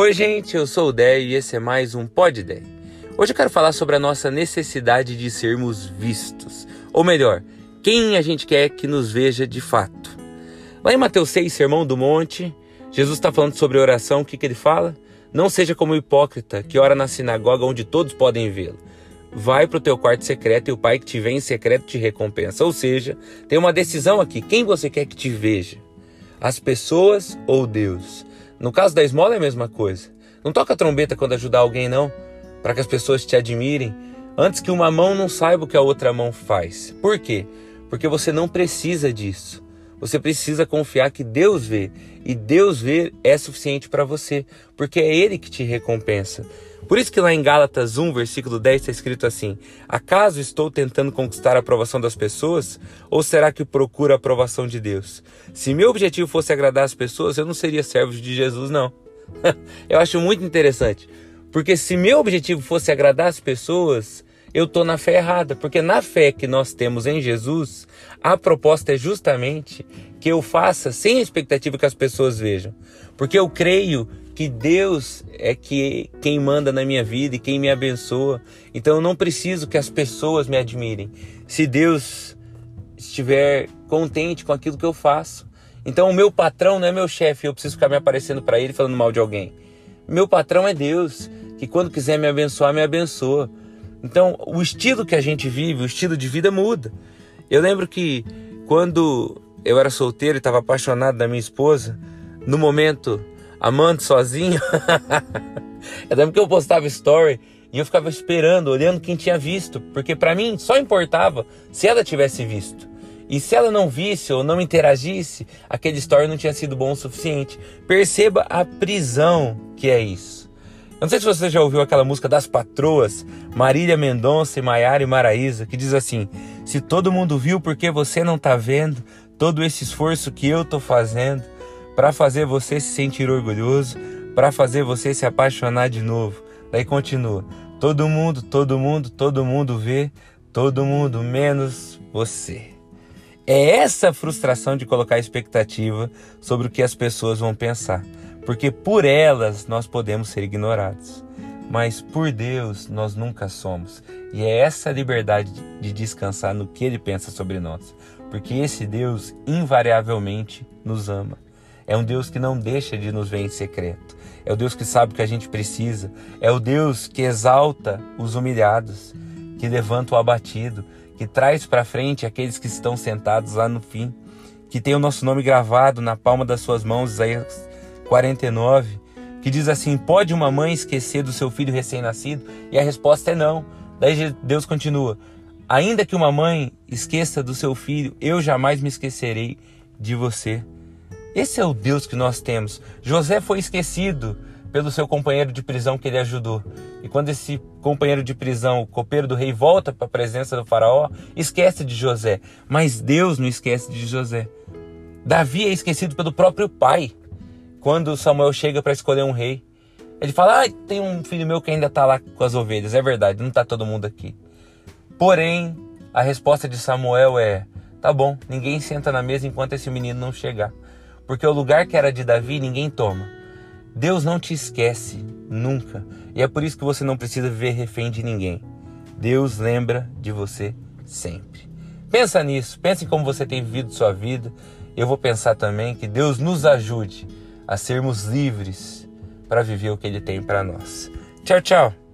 Oi, gente, eu sou o Dé e esse é mais um Pod Dé. Hoje eu quero falar sobre a nossa necessidade de sermos vistos, ou melhor, quem a gente quer que nos veja de fato. Lá em Mateus 6, Sermão do Monte, Jesus está falando sobre oração, o que, que ele fala? Não seja como o hipócrita que ora na sinagoga onde todos podem vê-lo. Vai para o teu quarto secreto e o pai que te vê em secreto te recompensa. Ou seja, tem uma decisão aqui: quem você quer que te veja? As pessoas ou Deus? No caso da esmola é a mesma coisa. Não toca trombeta quando ajudar alguém, não, para que as pessoas te admirem, antes que uma mão não saiba o que a outra mão faz. Por quê? Porque você não precisa disso. Você precisa confiar que Deus vê e Deus ver é suficiente para você, porque é Ele que te recompensa. Por isso que lá em Gálatas 1, versículo 10 está escrito assim: Acaso estou tentando conquistar a aprovação das pessoas? Ou será que procuro a aprovação de Deus? Se meu objetivo fosse agradar as pessoas, eu não seria servo de Jesus, não. eu acho muito interessante. Porque se meu objetivo fosse agradar as pessoas, eu estou na fé errada, porque na fé que nós temos em Jesus, a proposta é justamente que eu faça sem a expectativa que as pessoas vejam, porque eu creio que Deus é que quem manda na minha vida e quem me abençoa. Então eu não preciso que as pessoas me admirem. Se Deus estiver contente com aquilo que eu faço, então o meu patrão não é meu chefe, eu preciso ficar me aparecendo para ele falando mal de alguém. Meu patrão é Deus, que quando quiser me abençoar, me abençoa. Então, o estilo que a gente vive, o estilo de vida muda. Eu lembro que quando eu era solteiro e estava apaixonado da minha esposa, no momento amando sozinho, eu lembro que eu postava story e eu ficava esperando, olhando quem tinha visto, porque para mim só importava se ela tivesse visto. E se ela não visse ou não interagisse, aquele story não tinha sido bom o suficiente. Perceba a prisão que é isso. Não sei se você já ouviu aquela música das patroas, Marília Mendonça e Maiara e Maraísa, que diz assim: Se todo mundo viu porque você não tá vendo, todo esse esforço que eu tô fazendo para fazer você se sentir orgulhoso, para fazer você se apaixonar de novo. Daí continua: Todo mundo, todo mundo, todo mundo vê, todo mundo menos você. É essa frustração de colocar expectativa sobre o que as pessoas vão pensar porque por elas nós podemos ser ignorados, mas por Deus nós nunca somos. E é essa liberdade de descansar no que Ele pensa sobre nós, porque esse Deus invariavelmente nos ama. É um Deus que não deixa de nos ver em secreto. É o Deus que sabe o que a gente precisa. É o Deus que exalta os humilhados, que levanta o abatido, que traz para frente aqueles que estão sentados lá no fim, que tem o nosso nome gravado na palma das suas mãos, Isaías 49, que diz assim: Pode uma mãe esquecer do seu filho recém-nascido? E a resposta é não. Daí Deus continua: Ainda que uma mãe esqueça do seu filho, eu jamais me esquecerei de você. Esse é o Deus que nós temos. José foi esquecido pelo seu companheiro de prisão que ele ajudou. E quando esse companheiro de prisão, o copeiro do rei, volta para a presença do faraó, esquece de José. Mas Deus não esquece de José. Davi é esquecido pelo próprio pai quando Samuel chega para escolher um rei, ele fala: ah, tem um filho meu que ainda está lá com as ovelhas. É verdade, não está todo mundo aqui. Porém, a resposta de Samuel é: tá bom, ninguém senta na mesa enquanto esse menino não chegar. Porque o lugar que era de Davi, ninguém toma. Deus não te esquece, nunca. E é por isso que você não precisa viver refém de ninguém. Deus lembra de você sempre. Pensa nisso, pense em como você tem vivido sua vida. Eu vou pensar também que Deus nos ajude a sermos livres para viver o que Ele tem para nós. Tchau, tchau!